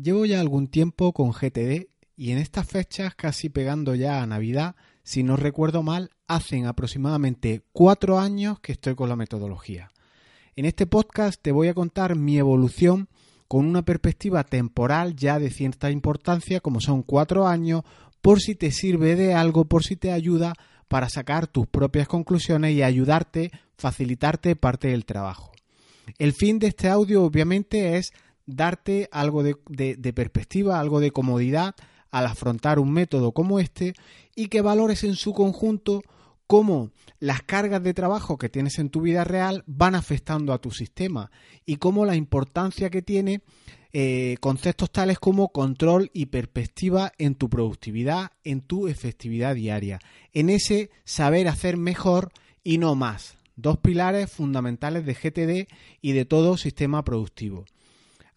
Llevo ya algún tiempo con GTD y en estas fechas, casi pegando ya a Navidad, si no recuerdo mal, hacen aproximadamente cuatro años que estoy con la metodología. En este podcast te voy a contar mi evolución con una perspectiva temporal ya de cierta importancia, como son cuatro años, por si te sirve de algo, por si te ayuda para sacar tus propias conclusiones y ayudarte, facilitarte parte del trabajo. El fin de este audio obviamente es darte algo de, perspectiva, algo de comodidad al afrontar un método como este y que valores en su conjunto cómo las cargas de trabajo que tienes en tu vida real van afectando a tu sistema y cómo la importancia que tiene eh, conceptos tales como control y perspectiva en tu productividad, en tu efectividad diaria, en ese saber hacer mejor y no más. Dos pilares fundamentales de GTD y de todo sistema productivo.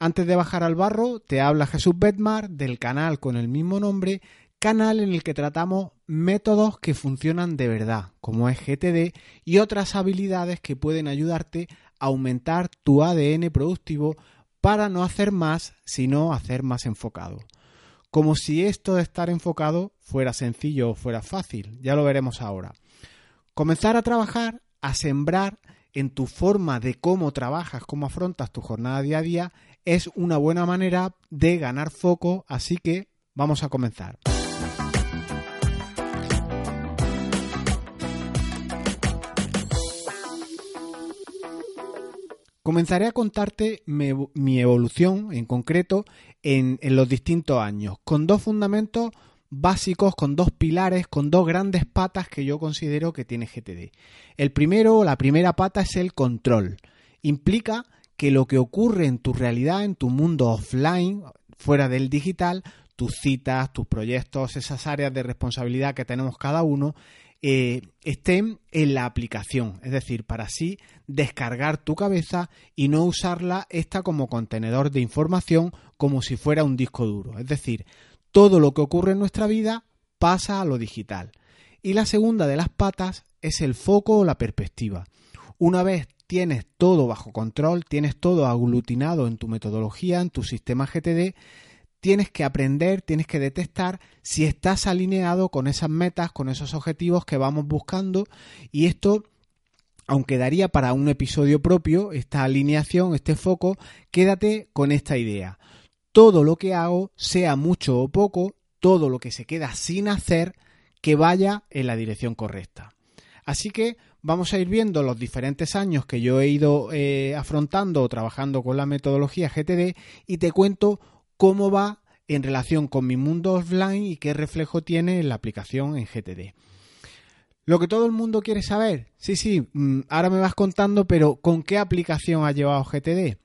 Antes de bajar al barro, te habla Jesús Bedmar del canal con el mismo nombre, canal en el que tratamos métodos que funcionan de verdad, como es GTD, y otras habilidades que pueden ayudarte a aumentar tu ADN productivo para no hacer más, sino hacer más enfocado. Como si esto de estar enfocado fuera sencillo o fuera fácil, ya lo veremos ahora. Comenzar a trabajar, a sembrar en tu forma de cómo trabajas, cómo afrontas tu jornada día a día, es una buena manera de ganar foco, así que vamos a comenzar. Comenzaré a contarte mi, evolución en concreto en, en los distintos años, con dos fundamentos básicos, con dos pilares, con dos grandes patas que yo considero que tiene GTD. El primero, la primera pata es el control. Implica que lo que ocurre en tu realidad, en tu mundo offline, fuera del digital, tus citas, tus proyectos, esas áreas de responsabilidad que tenemos cada uno, eh, estén en la aplicación, es decir, para así descargar tu cabeza y no usarla esta como contenedor de información como si fuera un disco duro. Es decir, todo lo que ocurre en nuestra vida pasa a lo digital. Y la segunda de las patas es el foco o la perspectiva. Una vez tienes todo bajo control, tienes todo aglutinado en tu metodología, en tu sistema GTD, tienes que aprender, tienes que detectar si estás alineado con esas metas, con esos objetivos que vamos buscando y esto aunque daría para un episodio propio, esta alineación, este foco, quédate con esta idea. Todo lo que hago, sea mucho o poco, todo lo que se queda sin hacer, que vaya en la dirección correcta. Así que vamos a ir viendo los diferentes años que yo he ido eh, afrontando o trabajando con la metodología GTD y te cuento cómo va en relación con mi mundo offline y qué reflejo tiene en la aplicación en GTD. Lo que todo el mundo quiere saber, sí, sí, mm, ahora me vas contando, pero ¿con qué aplicación ha llevado GTD?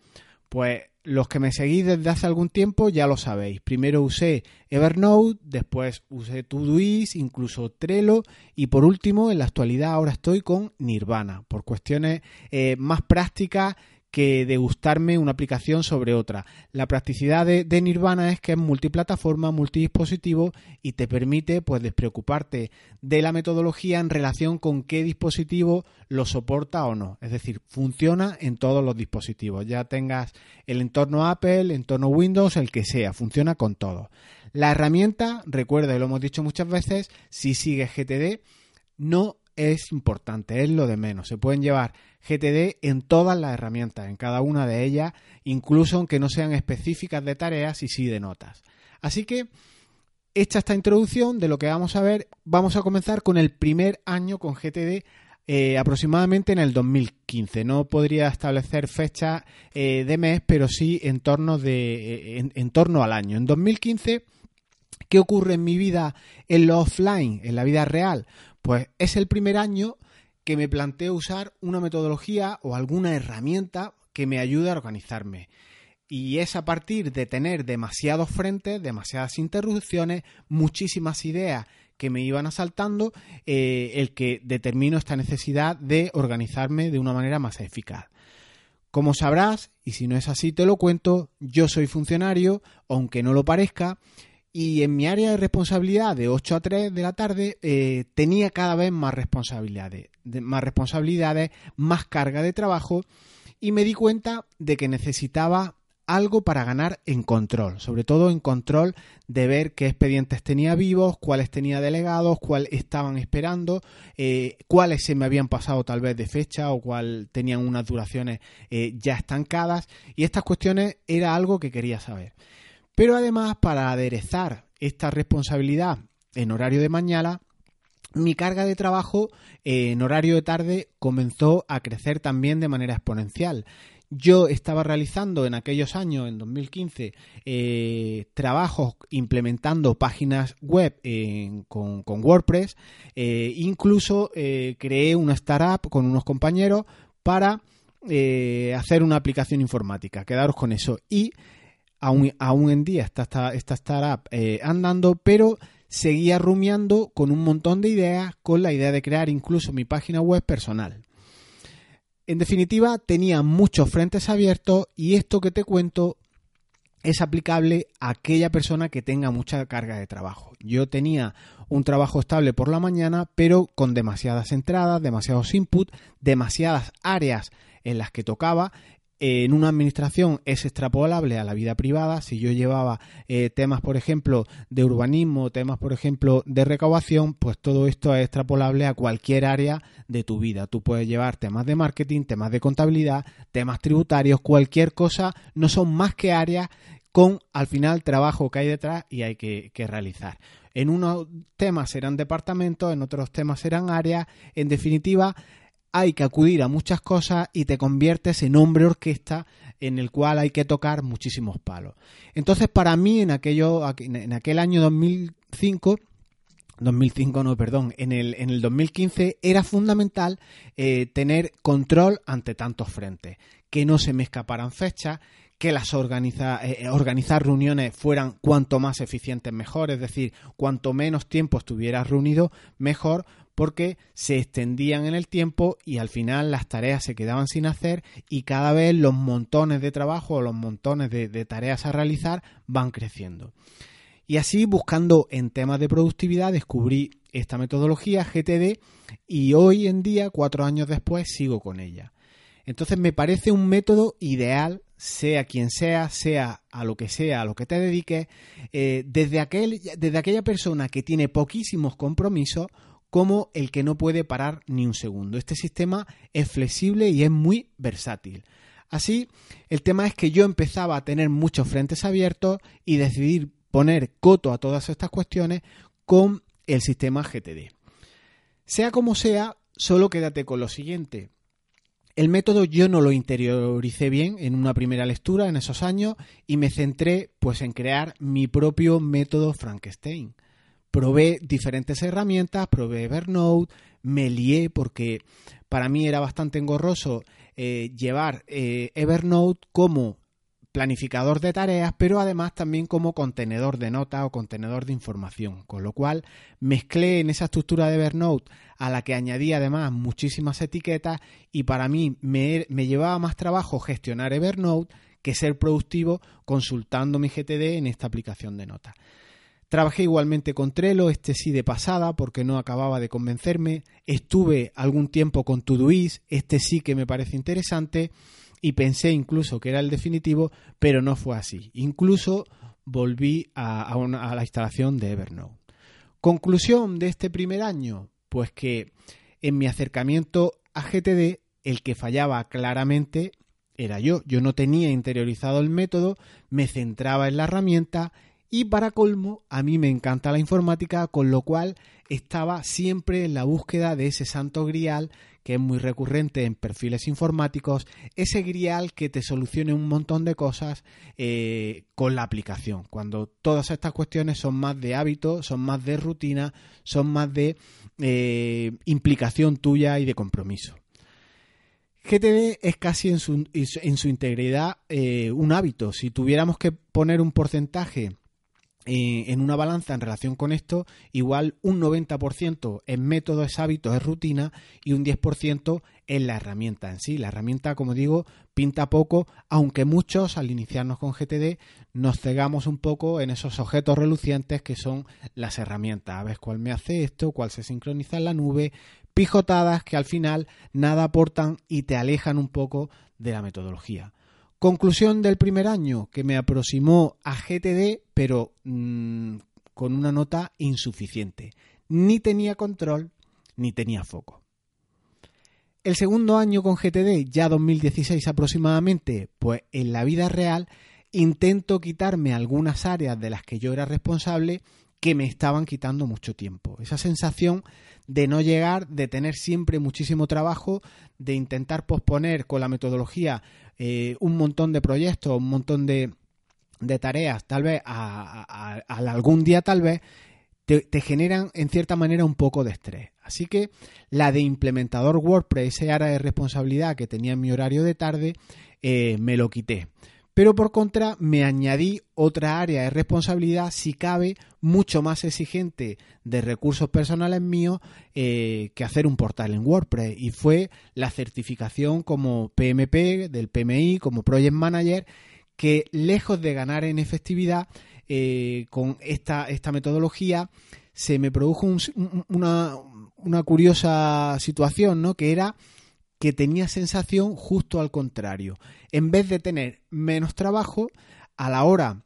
Pues los que me seguís desde hace algún tiempo ya lo sabéis. Primero usé Evernote, después usé Todoist, incluso Trello y por último, en la actualidad ahora estoy con Nirvana, por cuestiones eh, más prácticas que degustarme una aplicación sobre otra. La practicidad de, Nirvana es que es multiplataforma, multidispositivo y te permite pues despreocuparte de la metodología en relación con qué dispositivo lo soporta o no. Es decir, funciona en todos los dispositivos. Ya tengas el entorno Apple, el entorno Windows, el que sea, funciona con todo. La herramienta, recuerda, y lo hemos dicho muchas veces, si sigues GTD, no es importante, es lo de menos. Se pueden llevar GTD en todas las herramientas, en cada una de ellas, incluso aunque no sean específicas de tareas y sí de notas. Así que, hecha esta introducción de lo que vamos a ver, vamos a comenzar con el primer año con GTD eh, aproximadamente en el 2015. No podría establecer fecha eh, de mes, pero sí en torno, de, eh, en torno al año. En 2015, ¿qué ocurre en mi vida en lo offline, en la vida real? Pues es el primer año que me planteo usar una metodología o alguna herramienta que me ayude a organizarme. Y es a partir de tener demasiados frentes, demasiadas interrupciones, muchísimas ideas que me iban asaltando, eh, el que determino esta necesidad de organizarme de una manera más eficaz. Como sabrás, y si no es así te lo cuento, yo soy funcionario, aunque no lo parezca, y en mi área de responsabilidad de 8 a 3 de la tarde eh, tenía cada vez más responsabilidades, más responsabilidades, más carga de trabajo y me di cuenta de que necesitaba algo para ganar en control, sobre todo en control de ver qué expedientes tenía vivos, cuáles tenía delegados, cuáles estaban esperando, eh, cuáles se me habían pasado tal vez de fecha o cuál tenían unas duraciones eh, ya estancadas y estas cuestiones era algo que quería saber. Pero además para aderezar esta responsabilidad en horario de mañana, mi carga de trabajo eh, en horario de tarde comenzó a crecer también de manera exponencial. Yo estaba realizando en aquellos años, en 2015, eh, trabajos implementando páginas web con, WordPress. Eh, incluso creé una startup con unos compañeros para hacer una aplicación informática. Quedaros con eso. Y aún, aún en día está esta, esta startup andando, pero seguía rumiando con un montón de ideas, con la idea de crear incluso mi página web personal. En definitiva, tenía muchos frentes abiertos y esto que te cuento es aplicable a aquella persona que tenga mucha carga de trabajo. Yo tenía un trabajo estable por la mañana, pero con demasiadas entradas, demasiados inputs, demasiadas áreas en las que tocaba en una administración es extrapolable a la vida privada. Si yo llevaba eh, temas, por ejemplo, de urbanismo, temas, por ejemplo, de recaudación, pues todo esto es extrapolable a cualquier área de tu vida. Tú puedes llevar temas de marketing, temas de contabilidad, temas tributarios, cualquier cosa, no son más que áreas con al final trabajo que hay detrás y hay que, que realizar. En unos temas serán departamentos, en otros temas serán áreas. En definitiva, hay que acudir a muchas cosas y te conviertes en hombre orquesta en el cual hay que tocar muchísimos palos. Entonces, para mí, en, aquello, en aquel año 2005, 2005 no, perdón, en el, en el 2015 era fundamental eh, tener control ante tantos frentes, que no se me escaparan fechas, que las organiza, eh, organizar reuniones fueran cuanto más eficientes mejor, es decir, cuanto menos tiempo estuvieras reunido mejor, porque se extendían en el tiempo y al final las tareas se quedaban sin hacer y cada vez los montones de trabajo o los montones de, tareas a realizar van creciendo. Y así, buscando en temas de productividad, descubrí esta metodología GTD y hoy en día, cuatro años después, sigo con ella. Entonces me parece un método ideal, sea quien sea, sea a lo que sea, a lo que te dediques, eh, desde, aquel, desde aquella persona que tiene poquísimos compromisos como el que no puede parar ni un segundo. Este sistema es flexible y es muy versátil. Así, el tema es que yo empezaba a tener muchos frentes abiertos y decidir poner coto a todas estas cuestiones con el sistema GTD. Sea como sea, solo quédate con lo siguiente. El método yo no lo interioricé bien en una primera lectura en esos años y me centré pues en crear mi propio método Frankenstein. Probé diferentes herramientas, probé Evernote, me lié porque para mí era bastante engorroso eh, llevar eh, Evernote como planificador de tareas, pero además también como contenedor de notas o contenedor de información, con lo cual mezclé en esa estructura de Evernote a la que añadí además muchísimas etiquetas y para mí me, me llevaba más trabajo gestionar Evernote que ser productivo consultando mi GTD en esta aplicación de notas. Trabajé igualmente con Trello, este sí de pasada porque no acababa de convencerme. Estuve algún tiempo con Todoist, este sí que me parece interesante y pensé incluso que era el definitivo, pero no fue así. Incluso volví a, a la instalación de Evernote. Conclusión de este primer año, pues que en mi acercamiento a GTD el que fallaba claramente era yo. Yo no tenía interiorizado el método, me centraba en la herramienta y para colmo, a mí me encanta la informática, con lo cual estaba siempre en la búsqueda de ese santo grial que es muy recurrente en perfiles informáticos, ese grial que te solucione un montón de cosas eh, con la aplicación, cuando todas estas cuestiones son más de hábito, son más de rutina, son más de eh, implicación tuya y de compromiso. GTD es casi en su, en su integridad eh, un hábito. Si tuviéramos que poner un porcentaje eh, en una balanza en relación con esto, igual un 90% es método, es hábito, es rutina y un 10% es la herramienta en sí. La herramienta, como digo, pinta poco, aunque muchos al iniciarnos con GTD nos cegamos un poco en esos objetos relucientes que son las herramientas. A ver cuál me hace esto, cuál se sincroniza en la nube, pijotadas que al final nada aportan y te alejan un poco de la metodología. Conclusión del primer año, que me aproximó a GTD, pero mm, con una nota insuficiente. Ni tenía control, ni tenía foco. El segundo año con GTD, ya 2016 aproximadamente, pues en la vida real intento quitarme algunas áreas de las que yo era responsable que me estaban quitando mucho tiempo. Esa sensación de no llegar, de tener siempre muchísimo trabajo, de intentar posponer con la metodología eh, un montón de proyectos, un montón de, tareas, tal vez a, algún día tal vez, te, generan en cierta manera un poco de estrés. Así que la de implementador WordPress, ese área de responsabilidad que tenía en mi horario de tarde, eh, me lo quité. Pero por contra me añadí otra área de responsabilidad, si cabe, mucho más exigente de recursos personales míos eh, que hacer un portal en WordPress. Y fue la certificación como PMP, del PMI, como Project Manager, que lejos de ganar en efectividad eh, con esta, esta metodología, se me produjo una, una curiosa situación, ¿no? Que era que tenía sensación justo al contrario. En vez de tener menos trabajo, a la hora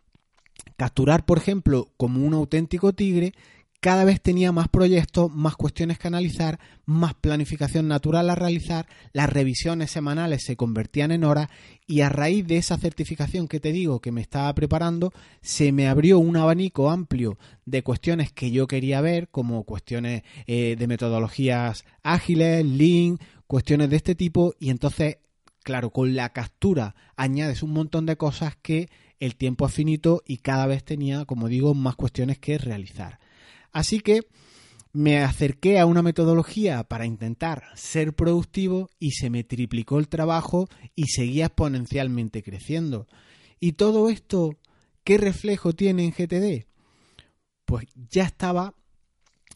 capturar, por ejemplo, como un auténtico tigre, cada vez tenía más proyectos, más cuestiones que analizar, más planificación natural a realizar, las revisiones semanales se convertían en horas y a raíz de esa certificación que te digo que me estaba preparando, se me abrió un abanico amplio de cuestiones que yo quería ver, como cuestiones eh, de metodologías ágiles, Lean, cuestiones de este tipo y entonces, claro, con la captura añades un montón de cosas que el tiempo es finito y cada vez tenía, como digo, más cuestiones que realizar. Así que me acerqué a una metodología para intentar ser productivo y se me triplicó el trabajo y seguía exponencialmente creciendo. ¿Y todo esto qué reflejo tiene en GTD? Pues ya estaba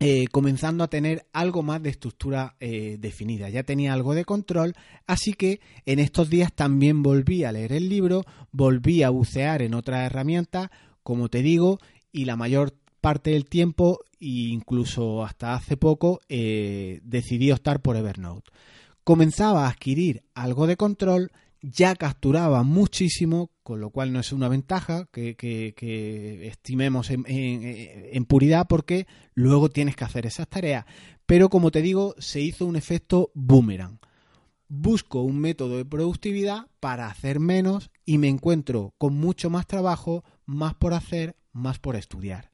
eh, comenzando a tener algo más de estructura eh, definida. Ya tenía algo de control, así que en estos días también volví a leer el libro, volví a bucear en otras herramientas, como te digo, y la mayor parte del tiempo, e incluso hasta hace poco, eh, decidí optar por Evernote. Comenzaba a adquirir algo de control, ya capturaba muchísimo, con lo cual no es una ventaja que, estimemos en, puridad porque luego tienes que hacer esas tareas. Pero como te digo, se hizo un efecto boomerang. Busco un método de productividad para hacer menos y me encuentro con mucho más trabajo, más por hacer, más por estudiar.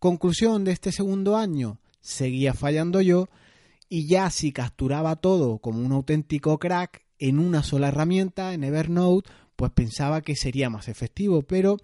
Conclusión de este segundo año, seguía fallando yo y ya si capturaba todo como un auténtico crack, en una sola herramienta, en Evernote, pues pensaba que sería más efectivo, pero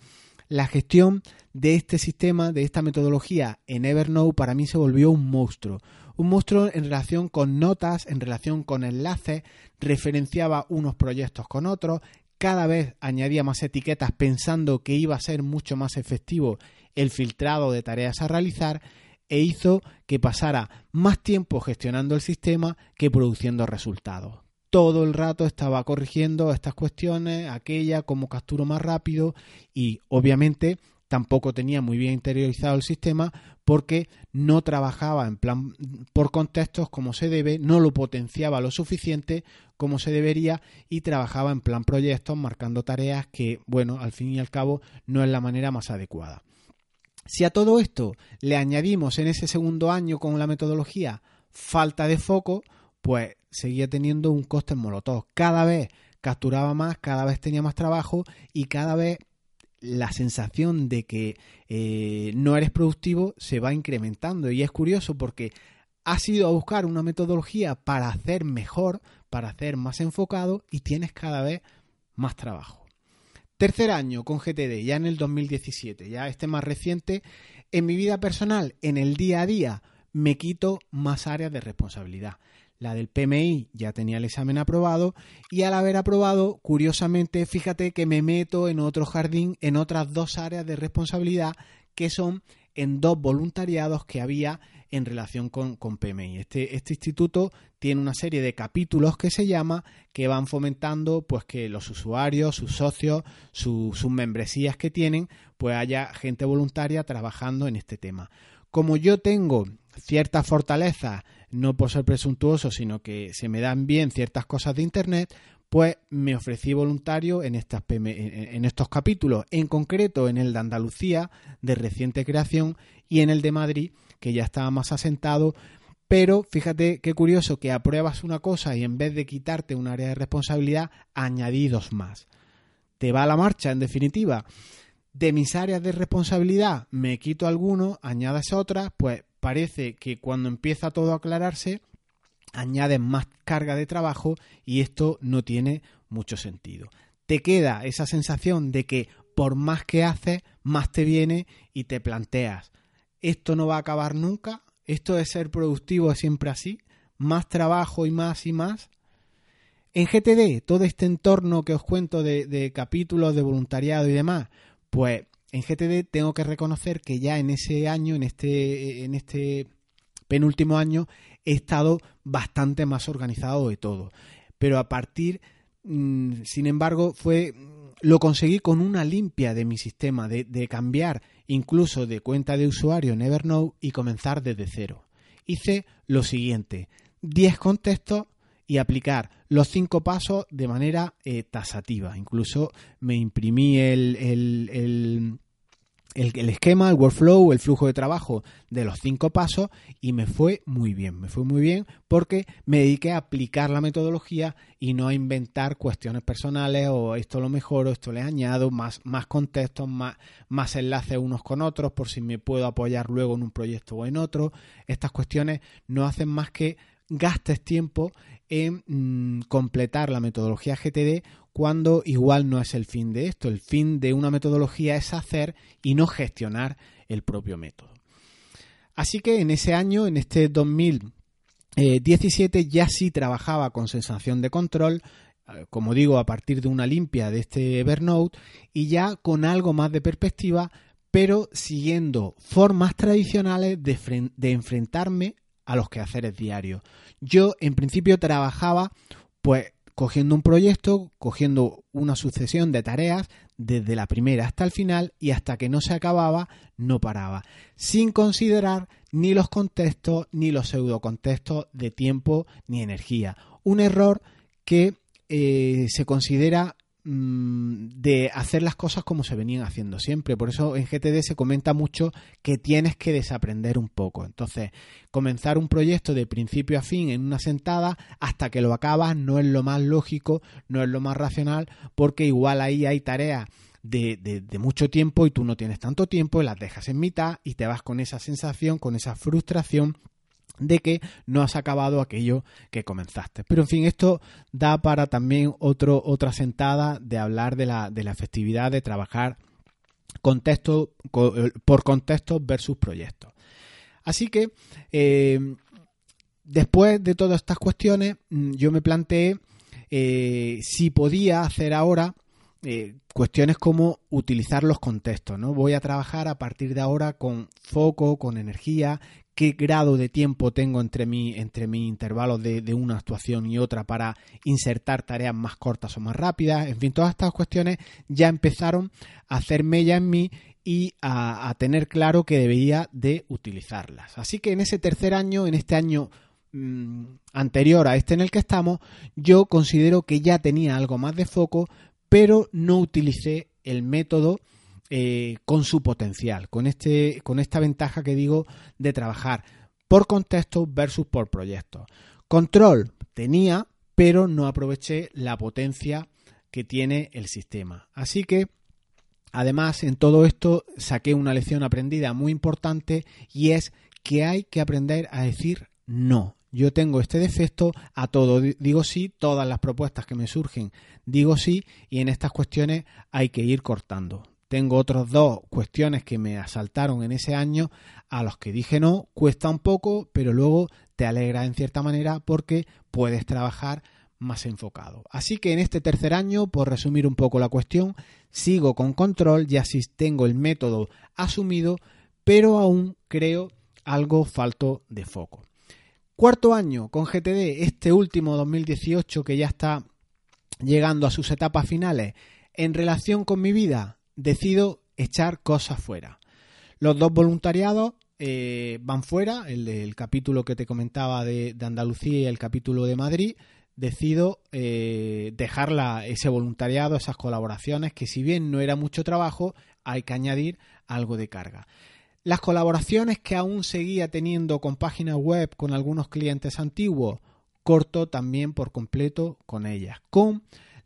la gestión de este sistema, de esta metodología en Evernote para mí se volvió un monstruo. Un monstruo en relación con notas, en relación con enlaces, referenciaba unos proyectos con otros, cada vez añadía más etiquetas pensando que iba a ser mucho más efectivo el filtrado de tareas a realizar e hizo que pasara más tiempo gestionando el sistema que produciendo resultados todo el rato estaba corrigiendo estas cuestiones, aquella, cómo capturo más rápido y obviamente tampoco tenía muy bien interiorizado el sistema porque no trabajaba en plan por contextos como se debe, no lo potenciaba lo suficiente como se debería y trabajaba en plan proyectos marcando tareas que, bueno, al fin y al cabo no es la manera más adecuada. Si a todo esto le añadimos en ese segundo año con la metodología falta de foco, pues seguía teniendo un coste en Molotov. Cada vez capturaba más, cada vez tenía más trabajo y cada vez la sensación de que eh, no eres productivo se va incrementando. Y es curioso porque has ido a buscar una metodología para hacer mejor, para hacer más enfocado y tienes cada vez más trabajo. Tercer año con GTD, ya en el 2017, ya este más reciente, en mi vida personal, en el día a día, me quito más áreas de responsabilidad. La del PMI ya tenía el examen aprobado y al haber aprobado, curiosamente, fíjate que me meto en otro jardín, en otras dos áreas de responsabilidad que son en dos voluntariados que había en relación con, PMI. Este, este, instituto tiene una serie de capítulos que se llama que van fomentando pues que los usuarios, sus socios, sus membresías que tienen, pues haya gente voluntaria trabajando en este tema. Como yo tengo cierta fortaleza no por ser presuntuoso, sino que se me dan bien ciertas cosas de Internet, pues me ofrecí voluntario en, estas en estos capítulos, en concreto en el de Andalucía, de reciente creación, y en el de Madrid, que ya estaba más asentado, pero fíjate qué curioso que apruebas una cosa y en vez de quitarte un área de responsabilidad, añadí dos más. Te va a la marcha, en definitiva. De mis áreas de responsabilidad me quito alguno, añades otras, pues parece que cuando empieza todo a aclararse, añades más carga de trabajo y esto no tiene mucho sentido. Te queda esa sensación de que por más que haces, más te viene y te planteas, esto no va a acabar nunca, esto de ser productivo es siempre así, más trabajo y más y más. En GTD, todo este entorno que os cuento de, capítulos de voluntariado y demás, pues en GTD tengo que reconocer que ya en ese año, en este, en este penúltimo año, he estado bastante más organizado de todo. Pero a partir, mm, sin embargo, fue lo conseguí con una limpia de mi sistema, de, cambiar incluso de cuenta de usuario en y comenzar desde cero. Hice lo siguiente, 10 contextos y aplicar los cinco pasos de manera eh, tasativa. Incluso me imprimí el, el, esquema, el workflow, el flujo de trabajo de los cinco pasos y me fue muy bien, me fue muy bien porque me dediqué a aplicar la metodología y no a inventar cuestiones personales o esto lo mejoro, esto le añado, más, más contextos, más, más enlaces unos con otros por si me puedo apoyar luego en un proyecto o en otro. Estas cuestiones no hacen más que gastes tiempo en mm, completar la metodología GTD cuando igual no es el fin de esto. El fin de una metodología es hacer y no gestionar el propio método. Así que en ese año, en este 2017, ya sí trabajaba con sensación de control, eh, como digo, a partir de una limpia de este Evernote y ya con algo más de perspectiva, pero siguiendo formas tradicionales de, de enfrentarme a los quehaceres diarios. Yo en principio trabajaba pues cogiendo un proyecto, cogiendo una sucesión de tareas desde la primera hasta el final y hasta que no se acababa no paraba, sin considerar ni los contextos ni los pseudocontextos de tiempo ni energía. Un error que eh, se considera de hacer las cosas como se venían haciendo siempre. Por eso en GTD se comenta mucho que tienes que desaprender un poco. Entonces, comenzar un proyecto de principio a fin en una sentada hasta que lo acabas no es lo más lógico, no es lo más racional, porque igual ahí hay tareas de, de, mucho tiempo y tú no tienes tanto tiempo y las dejas en mitad y te vas con esa sensación, con esa frustración de que no has acabado aquello que comenzaste. Pero en fin, esto da para también otro, otra sentada de hablar de la, de la efectividad de trabajar contexto, por contexto versus proyectos. Así que eh, después de todas estas cuestiones, mm, yo me planteé eh, si podía hacer ahora eh, cuestiones como utilizar los contextos, ¿no? Voy a trabajar a partir de ahora con foco, con energía, qué grado de tiempo tengo entre mi, entre mis intervalos de, una actuación y otra para insertar tareas más cortas o más rápidas. En fin, todas estas cuestiones ya empezaron a hacer mella en mí y a, tener claro que debería de utilizarlas. Así que en ese tercer año, en este año mm, anterior a este en el que estamos, yo considero que ya tenía algo más de foco, pero no utilicé el método eh, con su potencial, con, este, con esta ventaja que digo de trabajar por contexto versus por proyecto. Control tenía, pero no aproveché la potencia que tiene el sistema. Así que, además, en todo esto saqué una lección aprendida muy importante y es que hay que aprender a decir no. Yo tengo este defecto, a todo digo sí, todas las propuestas que me surgen digo sí y en estas cuestiones hay que ir cortando. Tengo otros dos cuestiones que me asaltaron en ese año a los que dije no, cuesta un poco, pero luego te alegra en cierta manera porque puedes trabajar más enfocado. Así que en este tercer año, por resumir un poco la cuestión, sigo con control, ya sí tengo el método asumido, pero aún creo algo falto de foco. Cuarto año con GTD, este último 2018 que ya está llegando a sus etapas finales, en relación con mi vida, decido echar cosas fuera. Los dos voluntariados eh, van fuera, el del capítulo que te comentaba de, Andalucía y el capítulo de Madrid. decido eh, dejar ese voluntariado, esas colaboraciones, que si bien no era mucho trabajo, hay que añadir algo de carga. Las colaboraciones que aún seguía teniendo con páginas web con algunos clientes antiguos, corto también por completo con ellas,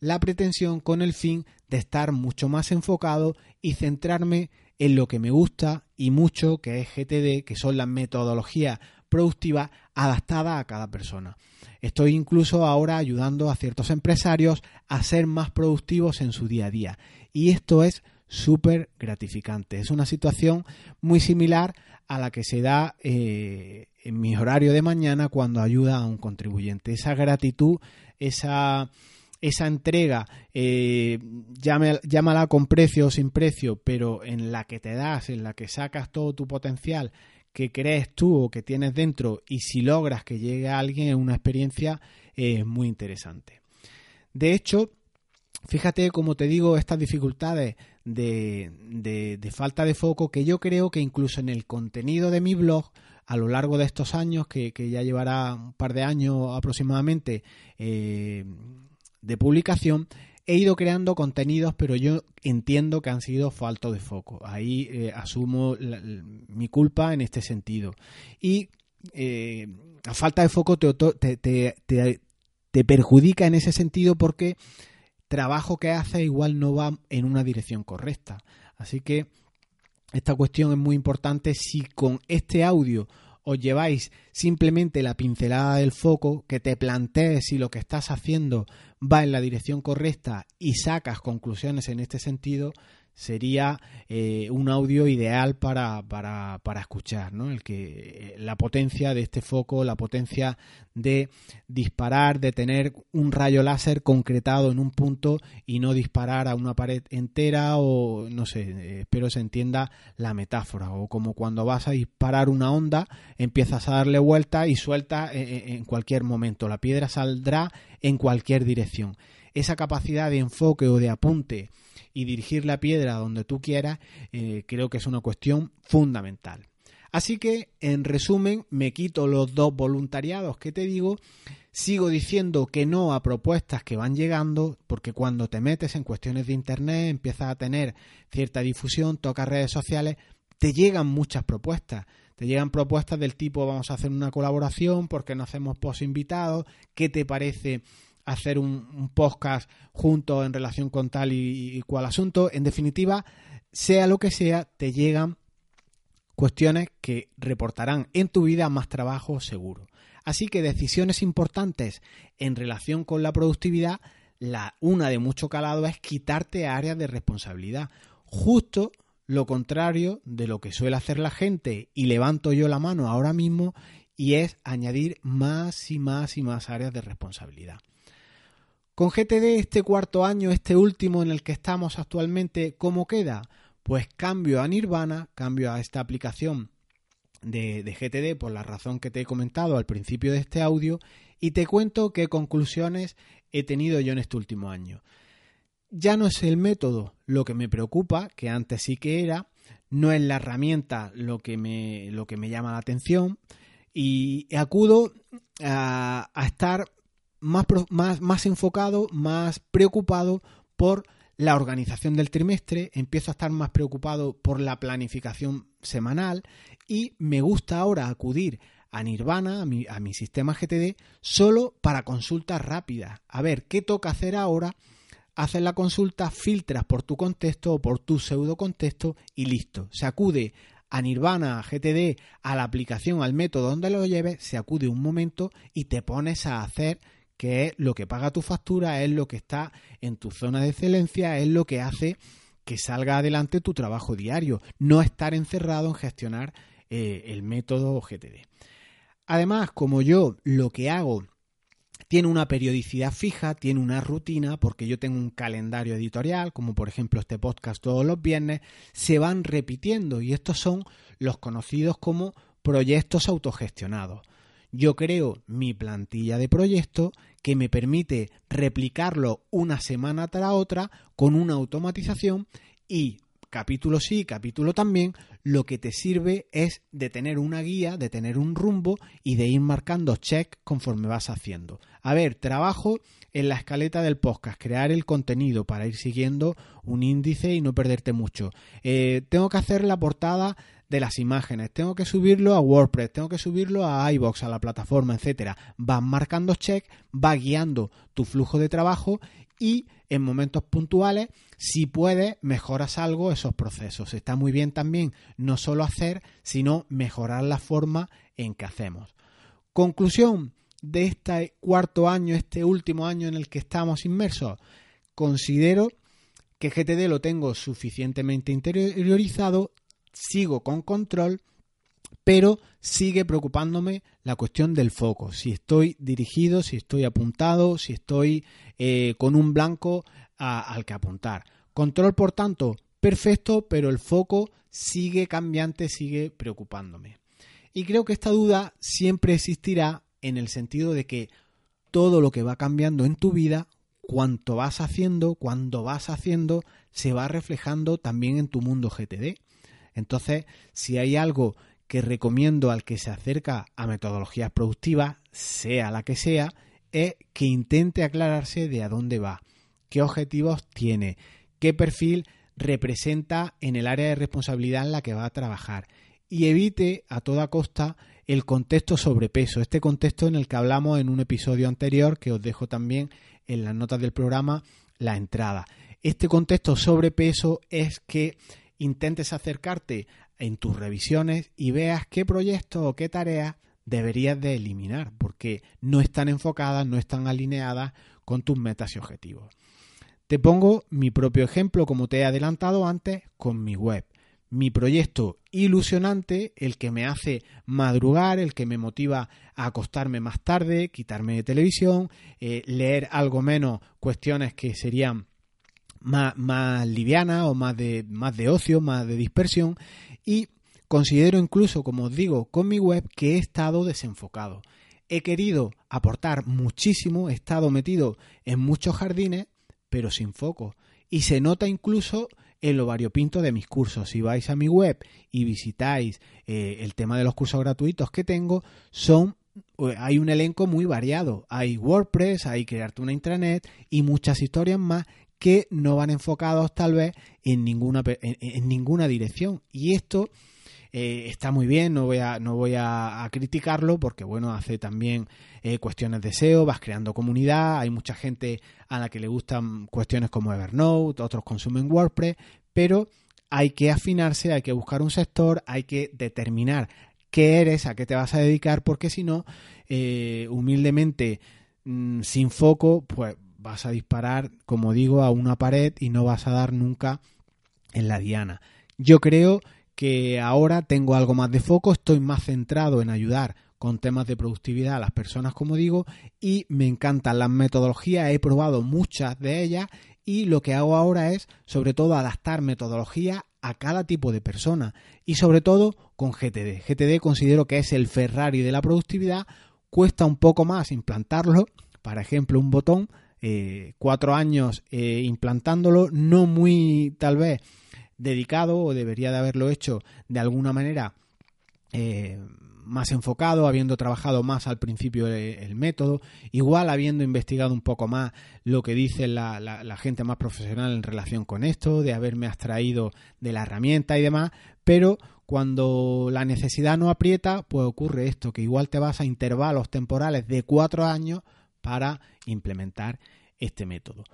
la pretensión, con el fin de estar mucho más enfocado y centrarme en lo que me gusta y mucho, que es GTD, que son las metodologías productivas adaptadas a cada persona. Estoy incluso ahora ayudando a ciertos empresarios a ser más productivos en su día a día. Y esto es súper gratificante. Es una situación muy similar a la que se da eh, en mi horario de mañana cuando ayuda a un contribuyente. Esa gratitud, esa esa entrega, eh, llámala con precio o sin precio, pero en la que te das, en la que sacas todo tu potencial que crees tú o que tienes dentro y si logras que llegue a alguien es una experiencia eh, muy interesante. De hecho, fíjate como te digo estas dificultades de, de, falta de foco que yo creo que incluso en el contenido de mi blog a lo largo de estos años, que, ya llevará un par de años aproximadamente, eh, de publicación, he ido creando contenidos, pero yo entiendo que han sido falto de foco. Ahí eh, asumo mi culpa en este sentido. Y eh, la falta de foco te, te, perjudica en ese sentido porque trabajo que hace igual no va en una dirección correcta. Así que esta cuestión es muy importante si con este audio os lleváis simplemente la pincelada del foco, que te plantees si lo que estás haciendo va en la dirección correcta y sacas conclusiones en este sentido, sería eh, un audio ideal para, para, para escuchar, ¿no? El que eh, la potencia de este foco, la potencia de disparar, de tener un rayo láser concretado en un punto y no disparar a una pared entera o no sé, eh, espero se entienda la metáfora o como cuando vas a disparar una onda, empiezas a darle vuelta y suelta en cualquier momento, la piedra saldrá en cualquier dirección. Esa capacidad de enfoque o de apunte y dirigir la piedra donde tú quieras, eh, creo que es una cuestión fundamental. Así que, en resumen, me quito los dos voluntariados que te digo, sigo diciendo que no a propuestas que van llegando, porque cuando te metes en cuestiones de Internet, empiezas a tener cierta difusión, tocas redes sociales, te llegan muchas propuestas. Te llegan propuestas del tipo vamos a hacer una colaboración porque no hacemos post invitados, ¿qué te parece hacer un, podcast juntos en relación con tal y, cual asunto. En definitiva, sea lo que sea, te llegan cuestiones que reportarán en tu vida más trabajo seguro. Así que decisiones importantes en relación con la productividad, la una de mucho calado es quitarte áreas de responsabilidad. Justo lo contrario de lo que suele hacer la gente y levanto yo la mano ahora mismo y es añadir más y más y más áreas de responsabilidad. Con GTD este cuarto año, este último en el que estamos actualmente, ¿cómo queda? Pues cambio a Nirvana, cambio a esta aplicación de, GTD por la razón que te he comentado al principio de este audio y te cuento qué conclusiones he tenido yo en este último año. Ya no es el método lo que me preocupa, que antes sí que era, no es la herramienta lo que me, lo que me llama la atención y acudo a estar más, más, más enfocado, más preocupado por la organización del trimestre, empiezo a estar más preocupado por la planificación semanal y me gusta ahora acudir a Nirvana, a mi, a mi sistema GTD, solo para consultas rápidas. A ver, ¿qué toca hacer ahora? Haces la consulta, filtras por tu contexto o por tu pseudo contexto y listo. Se acude a Nirvana, a GTD, a la aplicación, al método donde lo lleves, se acude un momento y te pones a hacer que es lo que paga tu factura, es lo que está en tu zona de excelencia, es lo que hace que salga adelante tu trabajo diario, no estar encerrado en gestionar eh, el método GTD. Además, como yo lo que hago tiene una periodicidad fija, tiene una rutina, porque yo tengo un calendario editorial, como por ejemplo este podcast todos los viernes, se van repitiendo y estos son los conocidos como proyectos autogestionados yo creo mi plantilla de proyecto que me permite replicarlo una semana tras otra con una automatización y capítulo sí, capítulo también, lo que te sirve es de tener una guía, de tener un rumbo y de ir marcando check conforme vas haciendo. A ver, trabajo en la escaleta del podcast, crear el contenido para ir siguiendo un índice y no perderte mucho. Eh, tengo que hacer la portada de las imágenes, tengo que subirlo a WordPress, tengo que subirlo a iBox, a la plataforma, etcétera. Vas marcando check, va guiando tu flujo de trabajo y en momentos puntuales, si puedes, mejoras algo esos procesos. Está muy bien también no solo hacer, sino mejorar la forma en que hacemos. Conclusión de este cuarto año, este último año en el que estamos inmersos. Considero que GTD lo tengo suficientemente interiorizado sigo con control, pero sigue preocupándome la cuestión del foco. Si estoy dirigido, si estoy apuntado, si estoy eh, con un blanco al que apuntar. Control, por tanto, perfecto, pero el foco sigue cambiante, sigue preocupándome. Y creo que esta duda siempre existirá en el sentido de que todo lo que va cambiando en tu vida, cuanto vas haciendo, cuando vas haciendo, se va reflejando también en tu mundo GTD. Entonces, si hay algo que recomiendo al que se acerca a metodologías productivas, sea la que sea, es que intente aclararse de a dónde va, qué objetivos tiene, qué perfil representa en el área de responsabilidad en la que va a trabajar y evite a toda costa el contexto sobrepeso, este contexto en el que hablamos en un episodio anterior que os dejo también en las notas del programa la entrada. Este contexto sobrepeso es que intentes acercarte en tus revisiones y veas qué proyectos o qué tareas deberías de eliminar porque no están enfocadas, no están alineadas con tus metas y objetivos. Te pongo mi propio ejemplo, como te he adelantado antes, con mi web. Mi proyecto ilusionante, el que me hace madrugar, el que me motiva a acostarme más tarde, quitarme de televisión, eh, leer algo menos cuestiones que serían más, liviana o más de, más de ocio, más de dispersión y considero incluso, como os digo, con mi web que he estado desenfocado. He querido aportar muchísimo, he estado metido en muchos jardines, pero sin foco. Y se nota incluso en lo variopinto de mis cursos. Si vais a mi web y visitáis eh, el tema de los cursos gratuitos que tengo, son eh, hay un elenco muy variado. Hay WordPress, hay crearte una intranet y muchas historias más que no van enfocados tal vez en ninguna, en, ninguna dirección. Y esto eh, está muy bien, no voy a, no voy a, criticarlo porque bueno, hace también eh, cuestiones de SEO, vas creando comunidad, hay mucha gente a la que le gustan cuestiones como Evernote, otros consumen WordPress, pero hay que afinarse, hay que buscar un sector, hay que determinar qué eres, a qué te vas a dedicar, porque si no, eh, humildemente, mm, sin foco, pues vas a disparar, como digo, a una pared y no vas a dar nunca en la diana. Yo creo que ahora tengo algo más de foco, estoy más centrado en ayudar con temas de productividad a las personas, como digo, y me encantan las metodologías, he probado muchas de ellas y lo que hago ahora es, sobre todo, adaptar metodología a cada tipo de persona y sobre todo con GTD. GTD considero que es el Ferrari de la productividad, cuesta un poco más implantarlo, por ejemplo, un botón eh, cuatro años eh, implantándolo, no muy tal vez dedicado o debería de haberlo hecho de alguna manera eh, más enfocado, habiendo trabajado más al principio el, método, igual habiendo investigado un poco más lo que dice la, la, gente más profesional en relación con esto, de haberme abstraído de la herramienta y demás, pero cuando la necesidad no aprieta, pues ocurre esto, que igual te vas a intervalos temporales de cuatro años para implementar este método.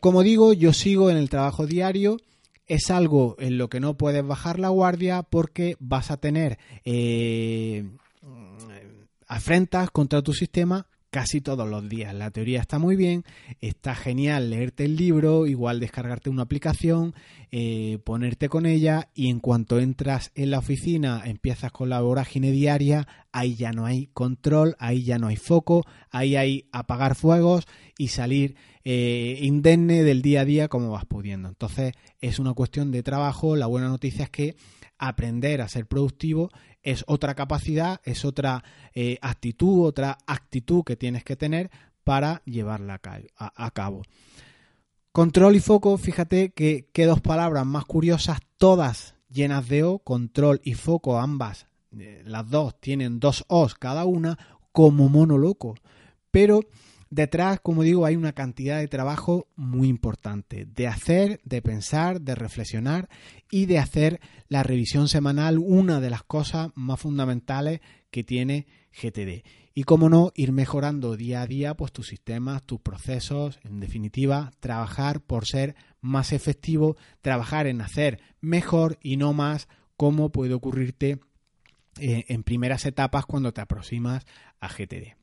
Como digo, yo sigo en el trabajo diario. Es algo en lo que no puedes bajar la guardia porque vas a tener eh, afrentas contra tu sistema casi todos los días. La teoría está muy bien, está genial leerte el libro, igual descargarte una aplicación, eh, ponerte con ella y en cuanto entras en la oficina empiezas con la vorágine diaria, ahí ya no hay control, ahí ya no hay foco, ahí hay apagar fuegos y salir eh, indemne del día a día como vas pudiendo. Entonces es una cuestión de trabajo, la buena noticia es que aprender a ser productivo es otra capacidad, es otra eh, actitud, otra actitud que tienes que tener para llevarla a, cabo. Control y foco, fíjate que, que dos palabras más curiosas, todas llenas de O, control y foco, ambas, eh, las dos tienen dos O's cada una, como mono loco. Pero detrás, como digo, hay una cantidad de trabajo muy importante, de hacer, de pensar, de reflexionar y de hacer la revisión semanal, una de las cosas más fundamentales que tiene GTD. Y como no, ir mejorando día a día pues tus sistemas, tus procesos, en definitiva, trabajar por ser más efectivo, trabajar en hacer mejor y no más como puede ocurrirte eh, en primeras etapas cuando te aproximas a GTD.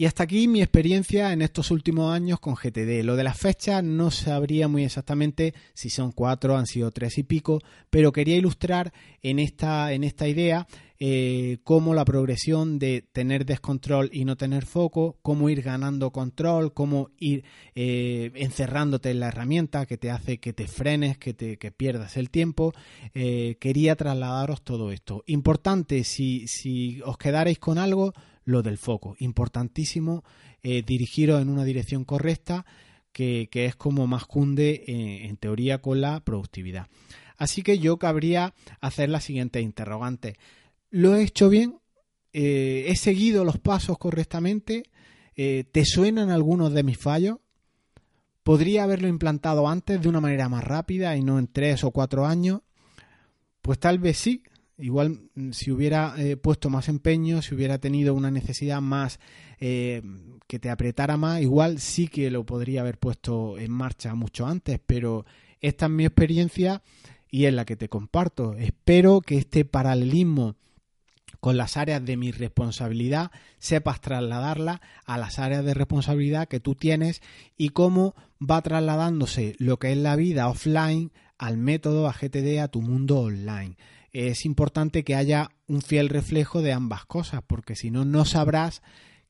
Y hasta aquí mi experiencia en estos últimos años con GTD. Lo de las fechas no sabría muy exactamente si son cuatro, han sido tres y pico, pero quería ilustrar en esta, en esta idea eh, cómo la progresión de tener descontrol y no tener foco, cómo ir ganando control, cómo ir eh, encerrándote en la herramienta que te hace que te frenes, que, te, que pierdas el tiempo. Eh, quería trasladaros todo esto. Importante, si, si os quedarais con algo, lo del foco. Importantísimo eh, dirigiros en una dirección correcta que, es como más cunde eh, en teoría con la productividad. Así que yo cabría hacer la siguiente interrogante. ¿Lo he hecho bien? Eh, ¿He seguido los pasos correctamente? ¿Te suenan algunos de mis fallos? ¿Podría haberlo implantado antes de una manera más rápida y no en tres o cuatro años? Pues tal vez sí, Igual mm, si hubiera eh, puesto más empeño, si hubiera tenido una necesidad más eh, que te apretara más, igual sí que lo podría haber puesto en marcha mucho antes, pero esta es mi experiencia y es la que te comparto. Espero que este paralelismo con las áreas de mi responsabilidad sepas trasladarla a las áreas de responsabilidad que tú tienes y cómo va trasladándose lo que es la vida offline al método AGTD a tu mundo online es importante que haya un fiel reflejo de ambas cosas, porque si no, no sabrás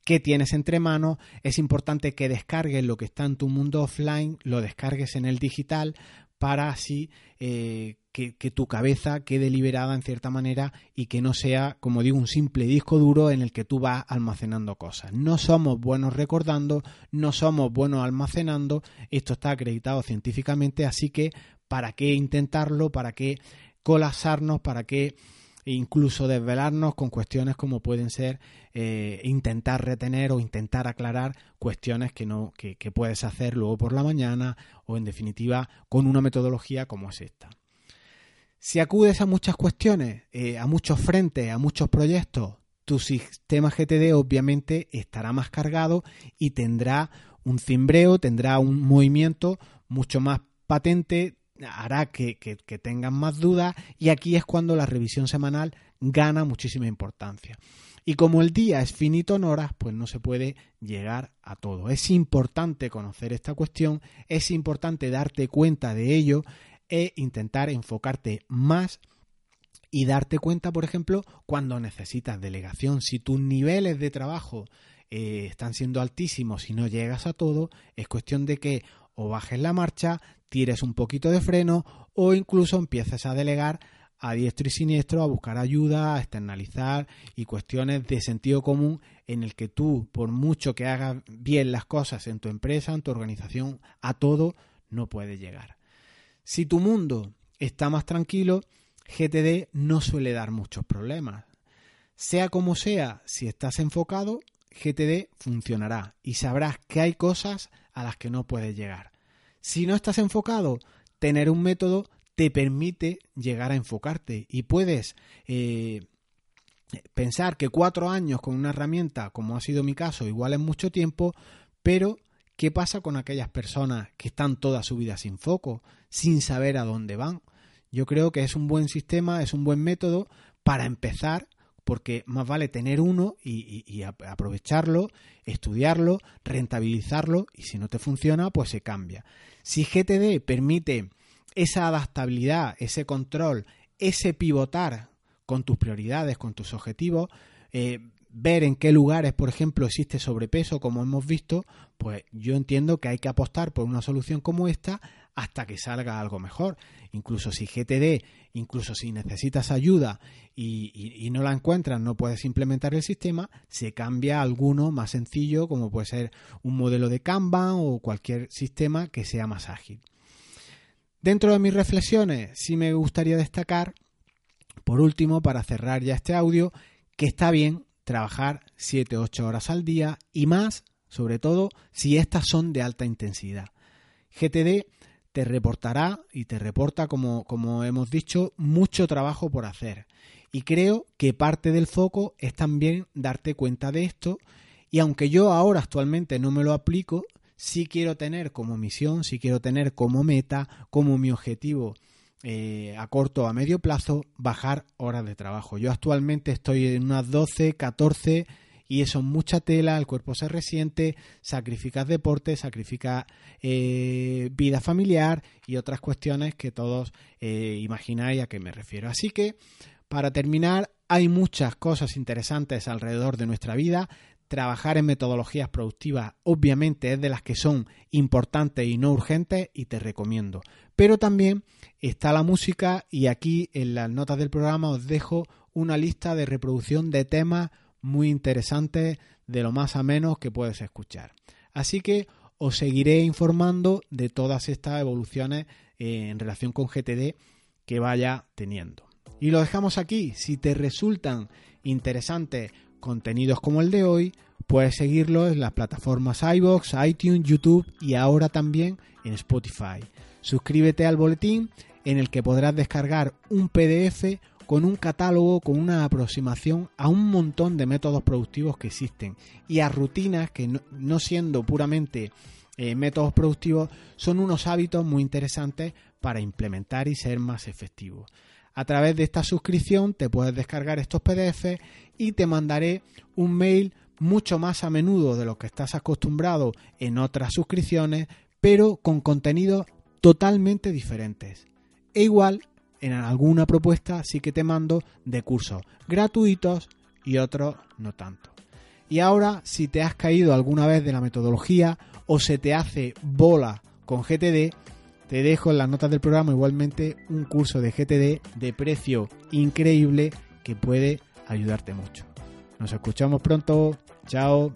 qué tienes entre manos. Es importante que descargues lo que está en tu mundo offline, lo descargues en el digital, para así eh, que, que, tu cabeza quede liberada en cierta manera y que no sea, como digo, un simple disco duro en el que tú vas almacenando cosas. No somos buenos recordando, no somos buenos almacenando, esto está acreditado científicamente, así que ¿para qué intentarlo? ¿Para qué colapsarnos, para que incluso desvelarnos con cuestiones como pueden ser eh, intentar retener o intentar aclarar cuestiones que no que, puedes hacer luego por la mañana o en definitiva con una metodología como es esta. Si acudes a muchas cuestiones, eh, a muchos frentes, a muchos proyectos, tu sistema GTD obviamente estará más cargado y tendrá un cimbreo, tendrá un movimiento mucho más patente, hará que, tengan más dudas y aquí es cuando la revisión semanal gana muchísima importancia. Y como el día es finito en horas, pues no se puede llegar a todo. Es importante conocer esta cuestión, es importante darte cuenta de ello e intentar enfocarte más y darte cuenta, por ejemplo, cuando necesitas delegación. Si tus niveles de trabajo eh, están siendo altísimos y no llegas a todo, es cuestión de que o bajes la marcha, tires un poquito de freno o incluso empieces a delegar a diestro y siniestro, a buscar ayuda, a externalizar y cuestiones de sentido común en el que tú, por mucho que hagas bien las cosas en tu empresa, en tu organización, a todo no puedes llegar. Si tu mundo está más tranquilo, GTD no suele dar muchos problemas. Sea como sea, si estás enfocado, GTD funcionará y sabrás que hay cosas a las que no puedes llegar. Si no estás enfocado, tener un método te permite llegar a enfocarte y puedes eh, pensar que cuatro años con una herramienta, como ha sido mi caso, igual es mucho tiempo, pero ¿qué pasa con aquellas personas que están toda su vida sin foco, sin saber a dónde van? Yo creo que es un buen sistema, es un buen método para empezar porque más vale tener uno y, aprovecharlo, estudiarlo, rentabilizarlo y si no te funciona, pues se cambia. Si GTD permite esa adaptabilidad, ese control, ese pivotar con tus prioridades, con tus objetivos, eh, ver en qué lugares, por ejemplo, existe sobrepeso, como hemos visto, pues yo entiendo que hay que apostar por una solución como esta hasta que salga algo mejor. Incluso si GTD, incluso si necesitas ayuda y, no la encuentras, no puedes implementar el sistema, se cambia a alguno más sencillo, como puede ser un modelo de Kanban o cualquier sistema que sea más ágil. Dentro de mis reflexiones, sí me gustaría destacar, por último, para cerrar ya este audio, que está bien trabajar 7-8 horas al día y más, sobre todo, si estas son de alta intensidad. GTD te reportará y te reporta, como, como hemos dicho, mucho trabajo por hacer. Y creo que parte del foco es también darte cuenta de esto. Y aunque yo ahora actualmente no me lo aplico, sí quiero tener como misión, sí quiero tener como meta, como mi objetivo eh, a corto o a medio plazo, bajar horas de trabajo. Yo actualmente estoy en unas 12, 14 y eso es mucha tela, el cuerpo se resiente, sacrificas deporte, sacrificas eh, vida familiar y otras cuestiones que todos eh, imagináis a qué me refiero. Así que, para terminar, hay muchas cosas interesantes alrededor de nuestra vida. Trabajar en metodologías productivas obviamente es de las que son importantes y no urgentes y te recomiendo. Pero también está la música y aquí en las notas del programa os dejo una lista de reproducción de temas muy interesante de lo más a menos que puedes escuchar. Así que os seguiré informando de todas estas evoluciones eh, en relación con GTD que vaya teniendo. Y lo dejamos aquí. Si te resultan interesantes contenidos como el de hoy, puedes seguirlo en las plataformas iBox, iTunes, YouTube y ahora también en Spotify. Suscríbete al boletín en el que podrás descargar un PDF con un catálogo, con una aproximación a un montón de métodos productivos que existen y a rutinas que no, siendo puramente eh, métodos productivos son unos hábitos muy interesantes para implementar y ser más efectivos. A través de esta suscripción te puedes descargar estos PDF y te mandaré un mail mucho más a menudo de lo que estás acostumbrado en otras suscripciones, pero con contenidos totalmente diferentes. E igual en alguna propuesta sí que te mando de cursos gratuitos y otros no tanto. Y ahora, si te has caído alguna vez de la metodología o se te hace bola con GTD, te dejo en las notas del programa igualmente un curso de GTD de precio increíble que puede ayudarte mucho. Nos escuchamos pronto. Chao.